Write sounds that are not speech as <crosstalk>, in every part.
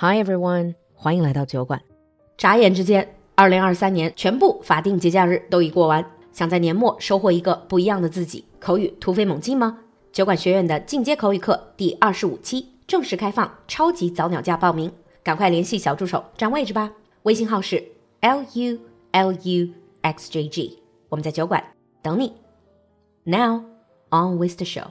Hi everyone，欢迎来到酒馆。眨眼之间，二零二三年全部法定节假日都已过完，想在年末收获一个不一样的自己，口语突飞猛进吗？酒馆学院的进阶口语课第二十五期正式开放，超级早鸟价报名，赶快联系小助手占位置吧。微信号是 l u l u x j g，我们在酒馆等你。Now on with the show.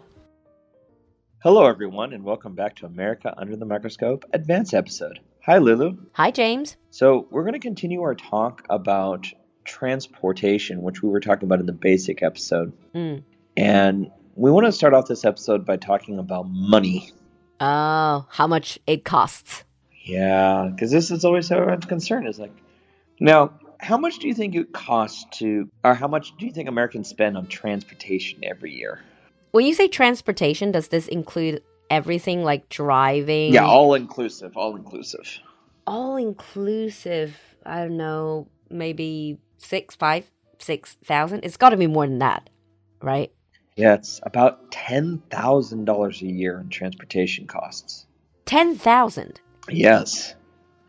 Hello, everyone, and welcome back to America Under the Microscope Advanced episode. Hi, Lulu. Hi James. So, we're going to continue our talk about transportation, which we were talking about in the basic episode. Mm. And we want to start off this episode by talking about money. Oh, how much it costs? Yeah, because this is always everyone's concern is like, now, how much do you think it costs to, or how much do you think Americans spend on transportation every year? When you say transportation, does this include everything like driving? Yeah, all inclusive, all inclusive. all inclusive. I don't know, maybe six, five, six thousand. It's got to be more than that, right? Yeah, it's about $10,000 a year in transportation costs. Ten thousand. Yes.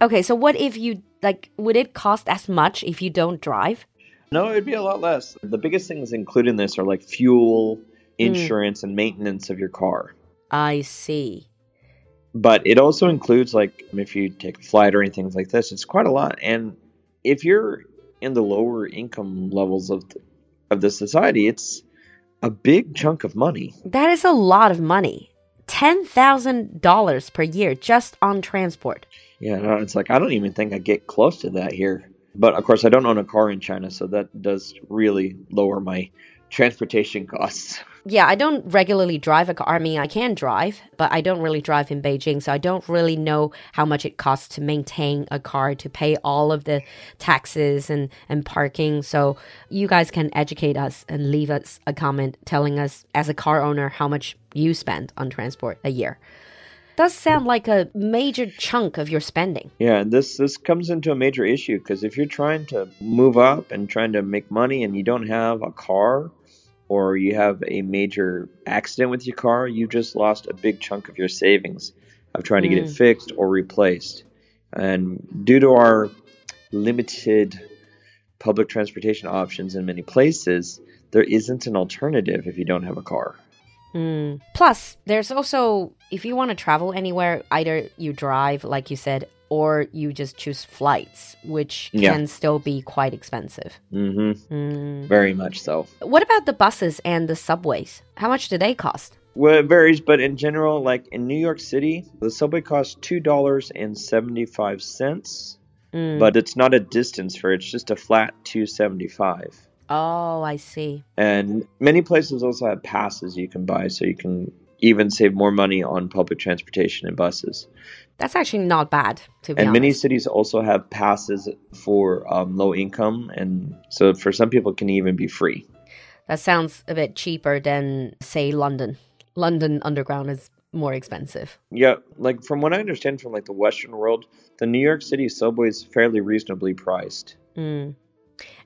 Okay, so what if you like? Would it cost as much if you don't drive? No, it'd be a lot less. The biggest things included in this are like fuel, Mm. insurance, and maintenance of your car. I see. But it also includes like if you take a flight or anything like this, it's quite a lot. And if you're in the lower income levels of the, of the society, it's a big chunk of money. That is a lot of money. Ten thousand dollars per year just on transport. Yeah, no, it's like I don't even think I get close to that here. But of course, I don't own a car in China, so that does really lower my transportation costs. Yeah, I don't regularly drive a car. I mean, I can drive, but I don't really drive in Beijing, so I don't really know how much it costs to maintain a car, to pay all of the taxes and, and parking. So you guys can educate us and leave us a comment telling us, as a car owner, how much you spend on transport a year. Does sound like a major chunk of your spending. Yeah, and this this comes into a major issue because if you're trying to move up and trying to make money and you don't have a car or you have a major accident with your car, you just lost a big chunk of your savings of trying to get it fixed or replaced. And due to our limited public transportation options in many places, there isn't an alternative if you don't have a car. Mm. Plus, there's also, if you want to travel anywhere, either you drive, like you said, or you just choose flights, which Yeah. can still be quite expensive. Mm-hmm. Mm. Very much so. What about the buses and the subways? How much do they cost? Well, it varies, but in general, like in New York City, the subway costs two dollars and seventy-five cents, Mm. but it's not a distance fare; it's just a flat two seventy-five. Oh, I see. And many places also have passes you can buy, so you can even save more money on public transportation and buses. That's actually not bad, to be And many cities also have passes for um, low income, and so for some people, it can even be free. That sounds a bit cheaper than, say, London. London Underground is more expensive. Yeah, like from what I understand from like the Western world, the New York City subway is fairly reasonably priced. Mm.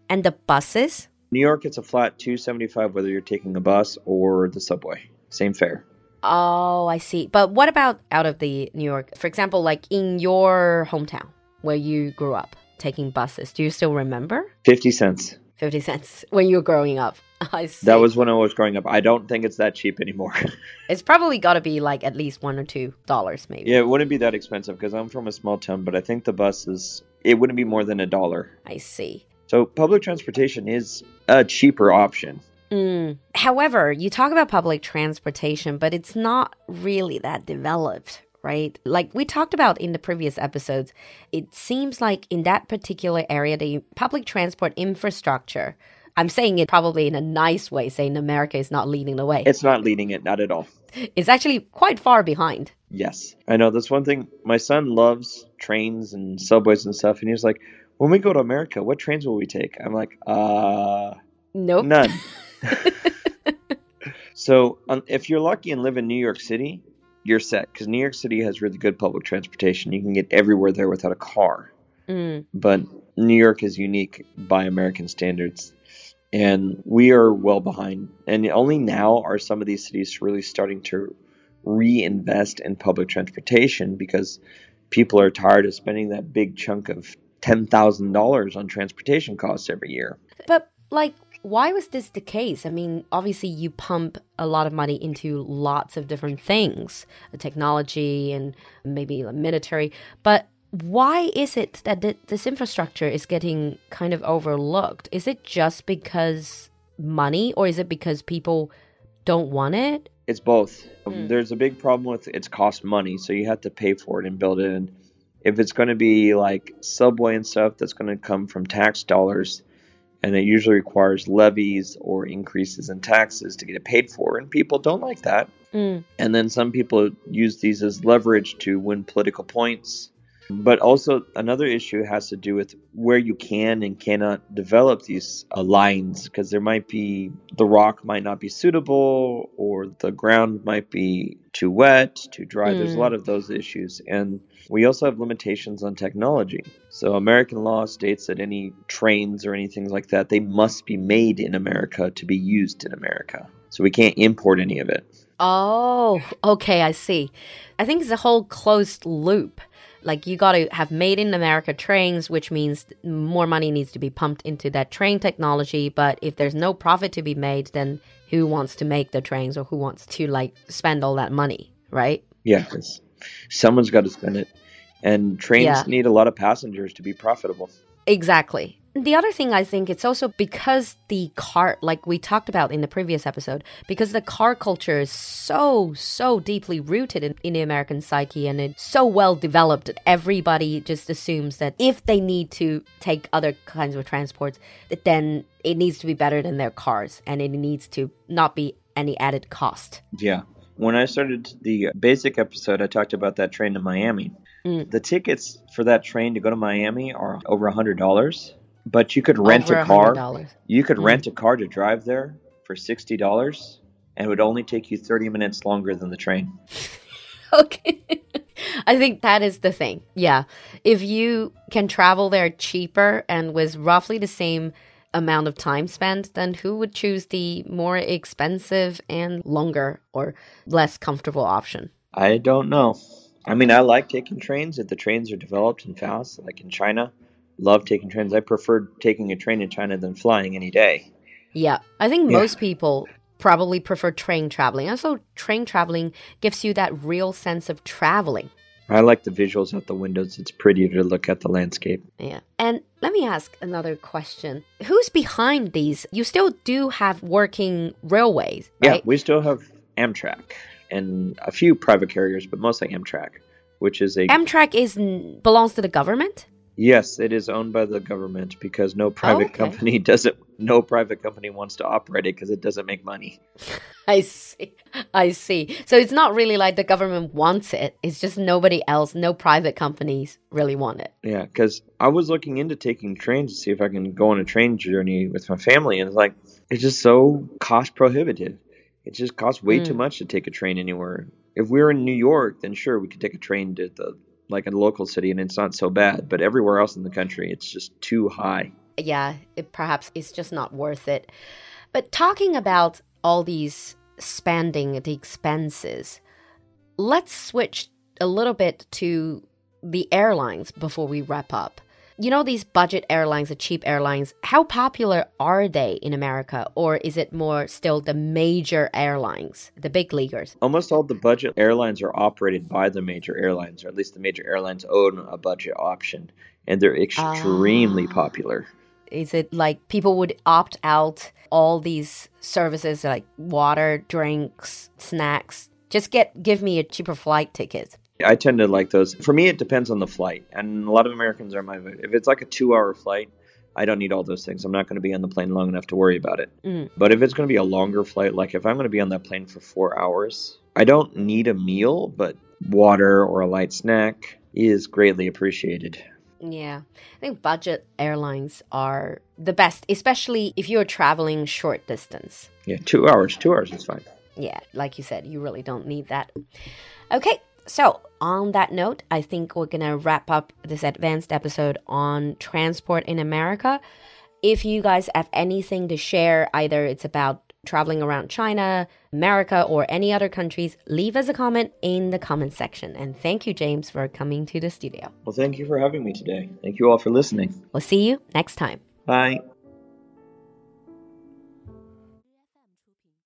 And the buses? New York, it's a flat two seventy five whether you're taking a bus or the subway. Same fare. Oh, I see. But what about out of the New York? For example, like in your hometown where you grew up taking buses, do you still remember? Fifty cents. 50 cents <laughs> when you were growing up. <laughs> I see. That was when I was growing up. I don't think it's that cheap anymore. <laughs> It's probably got to be like at least one or two dollars, maybe. yeah, it wouldn't be that expensive because I'm from a small town, but I think the bus is it wouldn't be more than a dollar. I see. So public transportation is a cheaper option. Mm. However, you talk about public transportation, but it's not really that developed, right? Like we talked about in the previous episodes, it seems like in that particular area, the public transport infrastructure, I'm saying it probably in a nice way, saying America is not leading the way. It's not leading it, not at all. It's actually quite far behind. Yes, I know. That's one thing. My son loves trains and subways and stuff, and he's like, "When we go to America, what trains will we take?" I'm like, "Uh, Nope. none." <laughs> <laughs> so, um, if you're lucky and live in New York City, you're set because New York City has really good public transportation. You can get everywhere there without a car. Mm. But New York is unique by American standards. And we are well behind. And only now are some of these cities really starting to reinvest in public transportation because people are tired of spending that big chunk of $10,000 on transportation costs every year. But, like, why was this the case? I mean, obviously, you pump a lot of money into lots of different things, technology and maybe military. But why is it that th this infrastructure is getting kind of overlooked? Is it just because money, or is it because people don't want it? It's both. Mm. There's a big problem with it's cost money, so you have to pay for it and build it. And if it's going to be like subway and stuff, that's going to come from tax dollars and it usually requires levies or increases in taxes to get it paid for and people don't like that mm. and then some people use these as leverage to win political points but also another issue has to do with where you can and cannot develop these uh, lines because there might be the rock might not be suitable or the ground might be too wet too dry mm. there's a lot of those issues and we also have limitations on technology. So American law states that any trains or anything like that, they must be made in America to be used in America. So we can't import any of it. Oh, okay, I see. I think it's a whole closed loop. Like you got to have made in America trains, which means more money needs to be pumped into that train technology. But if there's no profit to be made, then who wants to make the trains or who wants to like spend all that money, right? Yes. Someone's got to spend it. And trains yeah. need a lot of passengers to be profitable. Exactly. The other thing I think it's also because the car, like we talked about in the previous episode, because the car culture is so, so deeply rooted in, in the American psyche and it's so well developed that everybody just assumes that if they need to take other kinds of transports, that then it needs to be better than their cars and it needs to not be any added cost. Yeah. When I started the basic episode, I talked about that train to Miami. Mm. The tickets for that train to go to Miami are over a hundred dollars, but you could rent over a car. You could mm. rent a car to drive there for sixty dollars, and it would only take you thirty minutes longer than the train. <laughs> okay. I think that is the thing. Yeah. If you can travel there cheaper and with roughly the same amount of time spent, then who would choose the more expensive and longer or less comfortable option? I don't know. I mean, I like taking trains if the trains are developed and fast, like in China. Love taking trains. I prefer taking a train in China than flying any day. Yeah, I think yeah. most people probably prefer train traveling. Also, train traveling gives you that real sense of traveling. I like the visuals out the windows. It's prettier to look at the landscape. Yeah. And let me ask another question. Who's behind these? You still do have working railways, right? Yeah, we still have Amtrak and a few private carriers, but mostly Amtrak, which is a Amtrak is belongs to the government. Yes, it is owned by the government because no private oh, okay. company <laughs> doesn't. No private company wants to operate it because it doesn't make money. <laughs> I see. I see. So it's not really like the government wants it. It's just nobody else, no private companies really want it. Yeah, because I was looking into taking trains to see if I can go on a train journey with my family, and it's like it's just so cost prohibitive. It just costs way mm. too much to take a train anywhere. If we were in New York, then sure we could take a train to the like a local city and it's not so bad, but everywhere else in the country it's just too high. Yeah, it perhaps it's just not worth it. But talking about all these spending, the expenses, let's switch a little bit to the airlines before we wrap up you know these budget airlines, the cheap airlines, how popular are they in America? Or is it more still the major airlines, the big leaguers? Almost all the budget airlines are operated by the major airlines, or at least the major airlines own a budget option, and they're extremely uh, popular. Is it like people would opt out all these services like water, drinks, snacks? Just get give me a cheaper flight ticket. I tend to like those. For me, it depends on the flight, and a lot of Americans are my. If it's like a two-hour flight, I don't need all those things. I'm not going to be on the plane long enough to worry about it. Mm. But if it's going to be a longer flight, like if I'm going to be on that plane for four hours, I don't need a meal, but water or a light snack is greatly appreciated. Yeah, I think budget airlines are the best, especially if you're traveling short distance. Yeah, two hours. Two hours is fine. Yeah, like you said, you really don't need that. Okay, so, on that note, I think we're going to wrap up this advanced episode on transport in America. If you guys have anything to share, either it's about traveling around China, America, or any other countries, leave us a comment in the comment section. And thank you, James, for coming to the studio. Well, thank you for having me today. Thank you all for listening. We'll see you next time. Bye.